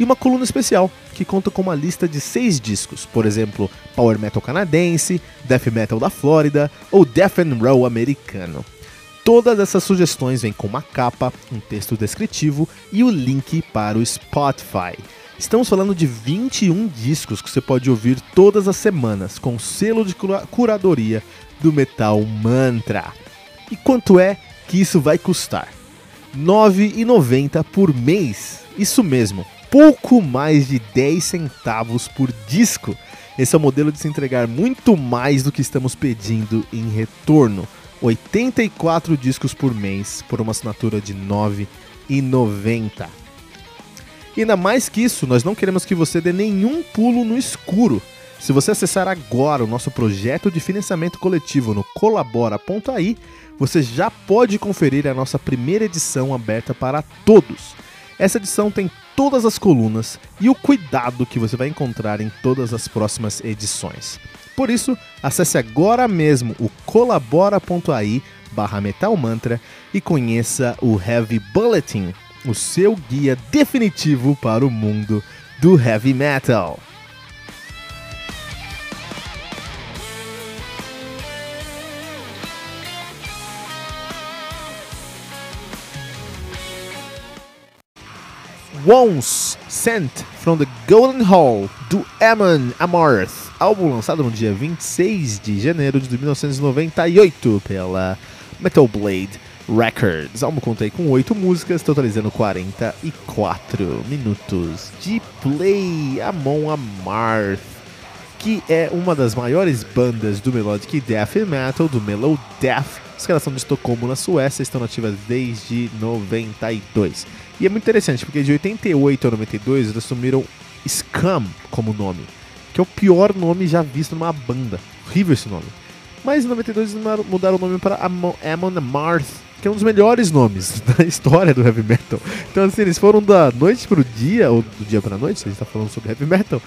e uma coluna especial, que conta com uma lista de seis discos, por exemplo, Power Metal canadense, Death Metal da Flórida ou Death and Roll americano. Todas essas sugestões vêm com uma capa, um texto descritivo e o link para o Spotify. Estamos falando de 21 discos que você pode ouvir todas as semanas, com selo de curadoria do Metal Mantra. E quanto é que isso vai custar? R$ 9,90 por mês. Isso mesmo, pouco mais de 10 centavos por disco. Esse é o modelo de se entregar muito mais do que estamos pedindo em retorno. 84 discos por mês por uma assinatura de R$ 9,90. E ainda mais que isso, nós não queremos que você dê nenhum pulo no escuro. Se você acessar agora o nosso projeto de financiamento coletivo no colabora.ai, você já pode conferir a nossa primeira edição aberta para todos. Essa edição tem todas as colunas e o cuidado que você vai encontrar em todas as próximas edições. Por isso, acesse agora mesmo o colabora.ai barra metalmantra e conheça o Heavy Bulletin, o seu guia definitivo para o mundo do heavy metal. Once Sent from the Golden Hall, do Amon Amarth, álbum lançado no dia 26 de janeiro de 1998 pela Metal Blade Records. O álbum contei com 8 músicas, totalizando 44 minutos de play. Amon Amarth, que é uma das maiores bandas do Melodic Death Metal, do Mellow Death. Os caras são de Estocolmo, na Suécia, estão nativas desde 92. E é muito interessante, porque de 88 a 92 eles assumiram Scum como nome, que é o pior nome já visto numa banda. Horrível esse nome. Mas em 92 eles mudaram o nome para Amon, Amarth, que é um dos melhores nomes da história do heavy metal. Então, assim, eles foram da noite pro dia, ou do dia pra noite, a gente tá falando sobre heavy metal,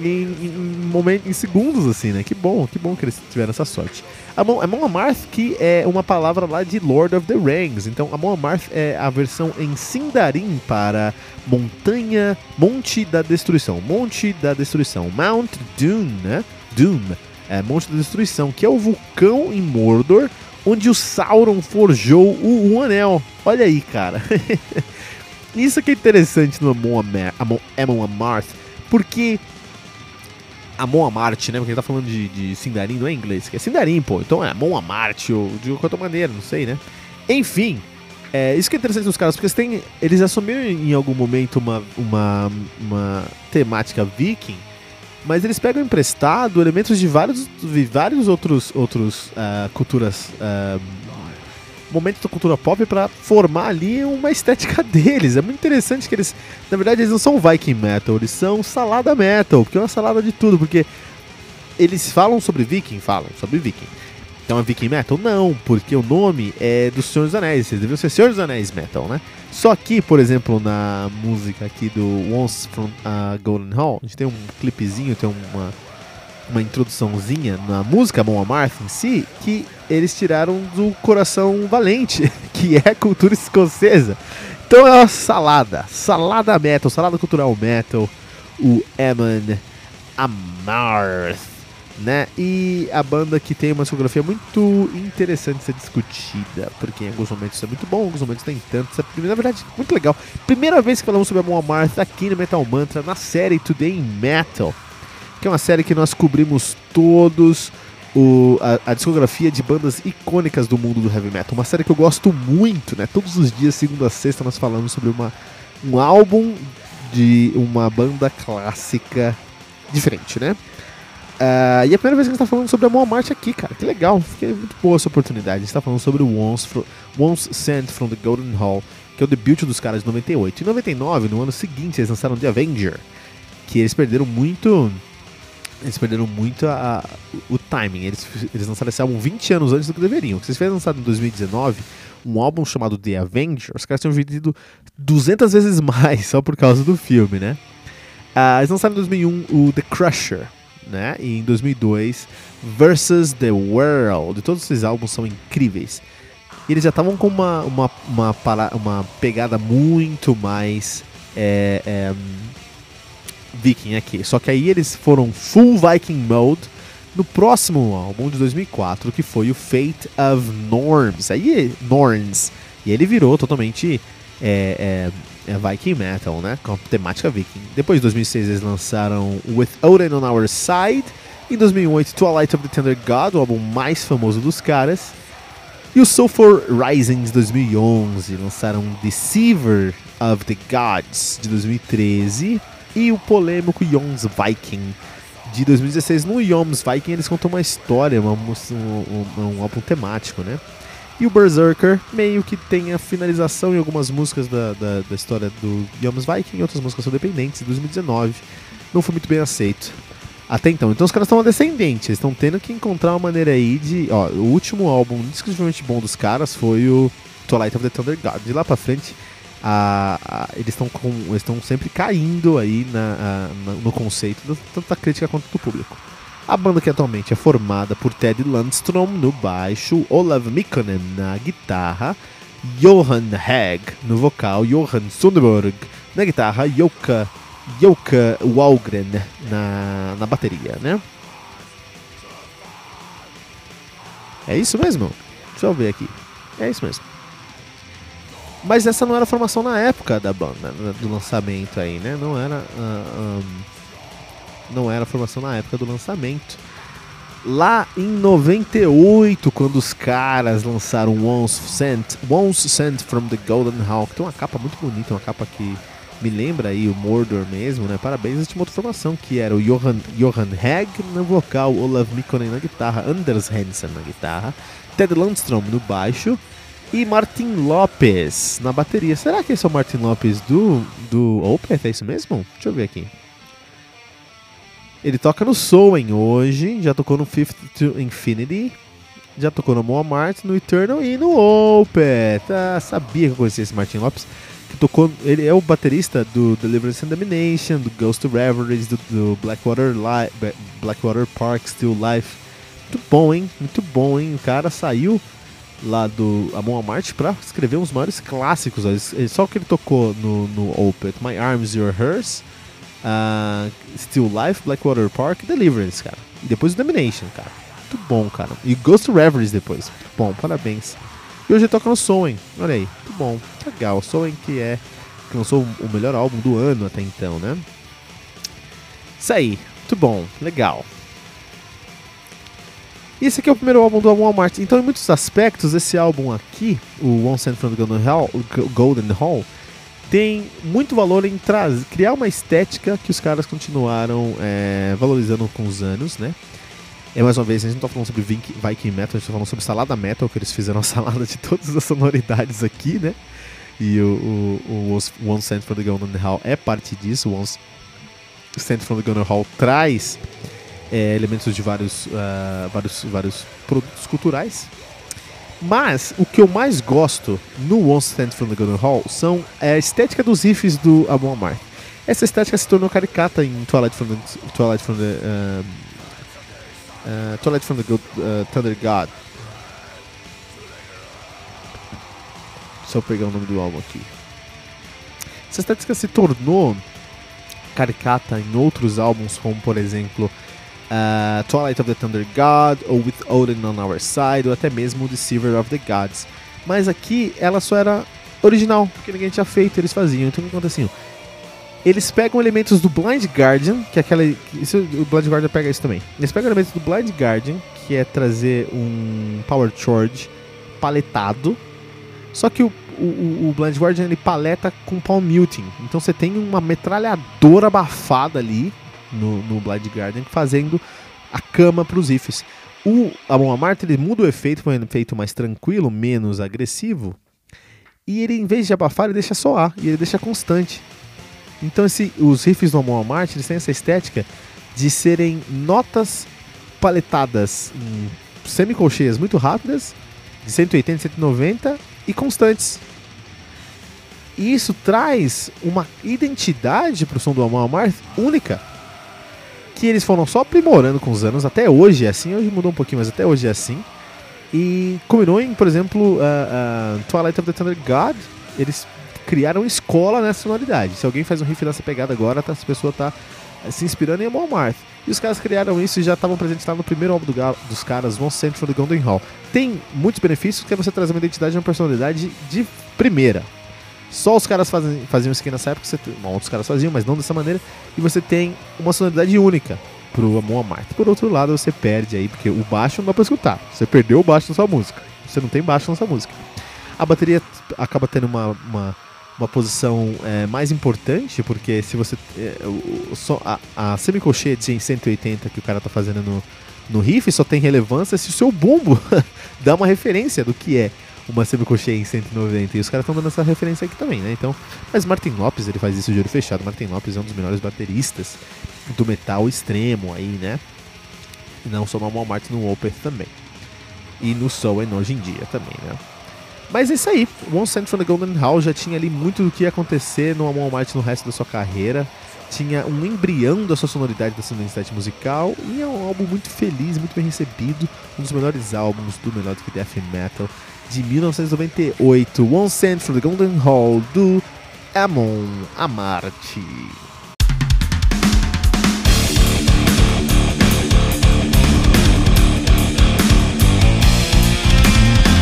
em, em, momento, em segundos, assim, né? Que bom, que bom que eles tiveram essa sorte. Amon, Amon Amarth, que é uma palavra lá de Lord of the Rings. Então, Amon Amarth é a versão em Sindarin para Montanha, Monte da Destruição. Monte da Destruição. Mount Doom, né? Doom. É, Monte da Destruição, que é o vulcão em Mordor, onde o Sauron forjou o, o anel. Olha aí, cara. Isso que é interessante no Amon Amarth, porque Amon Amart, né? Porque ele tá falando de, de Sindarin, não é inglês, que é Sindarin, pô. Então é Amon Amart, ou de qualquer maneira, não sei, né? Enfim, é, isso que é interessante nos caras, porque eles, têm, eles assumiram em algum momento uma, uma, uma temática viking, mas eles pegam emprestado elementos de vários, de vários outros, outros uh, culturas uh, momentos da cultura pop para formar ali uma estética deles. É muito interessante que eles, na verdade, eles não são Viking metal, eles são salada metal, porque é uma salada de tudo, porque eles falam sobre Viking, falam sobre Viking. Então é Viking Metal? Não, porque o nome é do Senhor dos Anéis, eles deveriam ser Senhor dos Anéis Metal, né? Só que, por exemplo, na música aqui do Once from uh, Golden Hall, a gente tem um clipezinho, tem uma, uma introduçãozinha na música Mon Amarth em si, que eles tiraram do Coração Valente, que é cultura escocesa. Então é uma salada, salada metal, salada cultural metal, o Eman Amarth, né? E a banda que tem uma discografia muito interessante de ser discutida, porque em alguns momentos é muito bom, em alguns momentos nem tanto. Isso é, na verdade, muito legal. Primeira vez que falamos sobre a Mon Amarth aqui no Metal Mantra, na série Today in Metal que é uma série que nós cobrimos todos o, a, a, discografia de bandas icônicas do mundo do heavy metal. Uma série que eu gosto muito, né? Todos os dias, segunda a sexta, nós falamos sobre uma, um álbum de uma banda clássica diferente, né? Uh, e é a primeira vez que a gente tá falando sobre a Moa Marte aqui, cara. Que legal, fiquei muito boa essa oportunidade. A gente tá falando sobre o Once, Once Sent from the Golden Hall, que é o debut dos caras de 98. Em 99, no ano seguinte, eles lançaram The Avenger, que eles perderam muito eles perderam muito a, o timing. Eles, eles lançaram esse álbum 20 anos antes do que deveriam. Se eles tivessem lançado em 2019 um álbum chamado The Avenger, os caras tinham vendido 200 vezes mais só por causa do filme, né? Uh, eles lançaram em 2001 o The Crusher, né? E em 2002 Versus the World. Todos esses álbuns são incríveis. E eles já estavam com uma, uma, uma, uma, pegada muito mais é, é, Viking aqui. Só que aí eles foram full Viking mode no próximo álbum de 2004, que foi o Fate of Norms. Aí, Norns. E ele virou totalmente é, é, é Viking Metal, né? Com temática Viking. Depois de 2006 eles lançaram With Odin on Our Side. Em 2008, Twilight of the Tender God, o álbum mais famoso dos caras. E o Sulfur Rising de 2011 lançaram Deceiver of the Gods de 2013 e o polêmico Yoms Viking de 2016. No Yoms Viking eles contam uma história, uma, um, um, um álbum temático, né? E o Berserker meio que tem a finalização em algumas músicas da, da, da história do Yoms Viking, outras músicas são dependentes, de 2019. Não foi muito bem aceito. Até então. Então os caras estão descendentes, estão tendo que encontrar uma maneira aí de. Ó, o último álbum indiscutivelmente bom dos caras foi o Twilight of the Thunder God. De lá pra frente, a, a, eles estão sempre caindo aí na, a, no conceito tanto da crítica quanto do público. A banda que atualmente é formada por Ted Landstrom no baixo, Olav Mikkonen na guitarra, Johan Hag no vocal, Johan Sundberg na guitarra, Joka, Joka Walgren na, na bateria, né? É isso mesmo? Deixa eu ver aqui. É isso mesmo. Mas essa não era a formação na época da banda, né, do lançamento aí, né? Não era, uh, um, não era a formação na época do lançamento. Lá em 98, quando os caras lançaram Once Sent, Once Sent from the Golden Hawk, tem uma capa muito bonita, uma capa que me lembra aí o Mordor mesmo, né? Parabéns, a tinha outra formação que era o Johan, Johan Hegg no vocal, Olav Mikkonen na guitarra, Anders Hansen na guitarra, Ted Landstrom no baixo e Martin Lopes na bateria. Será que esse é o Martin Lopes do, do Opeth? É isso mesmo? Deixa eu ver aqui. Ele toca no Soen hoje, já tocou no Fifth to Infinity, já tocou no Moamart, no Eternal e no Opeth. Ah, sabia que eu conhecia esse Martin Lopes. Que tocou, ele é o baterista do Deliverance and Domination, do Ghost Reveries, do, do Blackwater, Li Blackwater Park, Still Life. Muito bom, hein? Muito bom, hein? O cara saiu lá do Amon Amart pra escrever uns maiores clássicos. Só que ele tocou no, no My Arms, Your Hers, uh, Still Life, Blackwater Park, Deliverance, cara. E depois o Domination, cara. Muito bom, cara. E Ghost Reveries depois. Muito bom, parabéns. E hoje ele toca no Soen, olha aí. Muito bom, legal. Soen que é que lançou o melhor álbum do ano até então, né? Isso aí, muito bom, legal. E esse aqui é o primeiro álbum do Walmart. Então, em muitos aspectos, esse álbum aqui, o One Cent from the Golden Hall, tem muito valor em trazer, criar uma estética que os caras continuaram é, valorizando com os anos, né? É mais uma vez, a gente não tá falando sobre Viking Metal, a gente tá falando sobre salada metal, que eles fizeram a salada de todas as sonoridades aqui, né? E o, o, o One Cent from the Golden Hall é parte disso. O One Cent from the Golden Hall traz é, elementos de vários, uh, vários, vários produtos culturais. Mas o que eu mais gosto no One Stand from the Golden Hall são é, a estética dos riffs do Amon Amar. Essa estética se tornou caricata em Twilight from the, Twilight from the, uh, uh, Twilight from the uh, Thunder God. Eu pegar o nome do álbum aqui. Essa estética se tornou caricata em outros álbuns, como por exemplo uh, Twilight of the Thunder God, ou With Odin on Our Side, ou até mesmo Deceiver of the Gods. Mas aqui ela só era original, porque ninguém tinha feito, eles faziam. Então o que aconteceu? Eles pegam elementos do Blind Guardian, que é aquela. Isso, o Blind Guardian pega isso também. Eles pegam elementos do Blind Guardian, que é trazer um Power Charge paletado. Só que o, o, o Blind Guardian ele paleta com Palm Muting. Então você tem uma metralhadora abafada ali, no, no Blind Guardian, fazendo a cama para os ifs. O Amon Amart ele muda o efeito para um efeito mais tranquilo, menos agressivo, e ele, em vez de abafar, ele deixa soar, e ele deixa constante. Então esse, os riffs do Amon Amart eles têm essa estética de serem notas paletadas em semicolcheias muito rápidas, de 180, 190 e constantes. E isso traz uma identidade para o som do Amon Amart única que eles foram só aprimorando com os anos, até hoje é assim, hoje mudou um pouquinho, mas até hoje é assim. E combinou em, por exemplo, uh, uh, Twilight of the Thunder God, eles criaram escola nessa sonoridade. Se alguém faz um riff nessa pegada agora, tá, essa pessoa tá eh, se inspirando em Amon Marth. E os caras criaram isso e já estavam presentes lá no primeiro álbum do dos caras, One Cent for the Golden Hall. Tem muitos benefícios, que é você trazer uma identidade e uma personalidade de primeira. Só os caras fazem, faziam aqui nessa época, você, bom, outros caras faziam, mas não dessa maneira, e você tem uma sonoridade única pro Amon Amarth. Por outro lado, você perde aí, porque o baixo não dá pra escutar. Você perdeu o baixo na sua música. Você não tem baixo na sua música. A bateria acaba tendo uma, uma, uma posição é, mais importante, porque se você. É, o, o, a, a semicolcheia de 180 que o cara tá fazendo no, no riff só tem relevância se o seu bumbo dá uma referência do que é uma semicolcheia em 190. E os caras estão dando essa referência aqui também, né? Então, mas Martin Lopes, ele faz isso de olho fechado. Martin Lopes é um dos melhores bateristas do metal extremo aí, né? E não só no Mal Martin no Opeth também. E no Soul hoje em dia também, né? Mas é isso aí. One Cent from the Golden Hall já tinha ali muito do que ia acontecer no Martin no resto da sua carreira. Tinha um embrião da sua sonoridade, da sua identidade musical. E é um álbum muito feliz, muito bem recebido. Um dos melhores álbuns do Melodic Death Metal de 1998, One Cent from the Golden Hall, do Amon Amarty.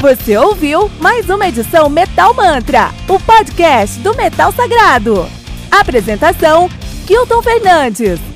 Você ouviu mais uma edição Metal Mantra, o podcast do Metal Sagrado. Apresentação: Kilton Fernandes.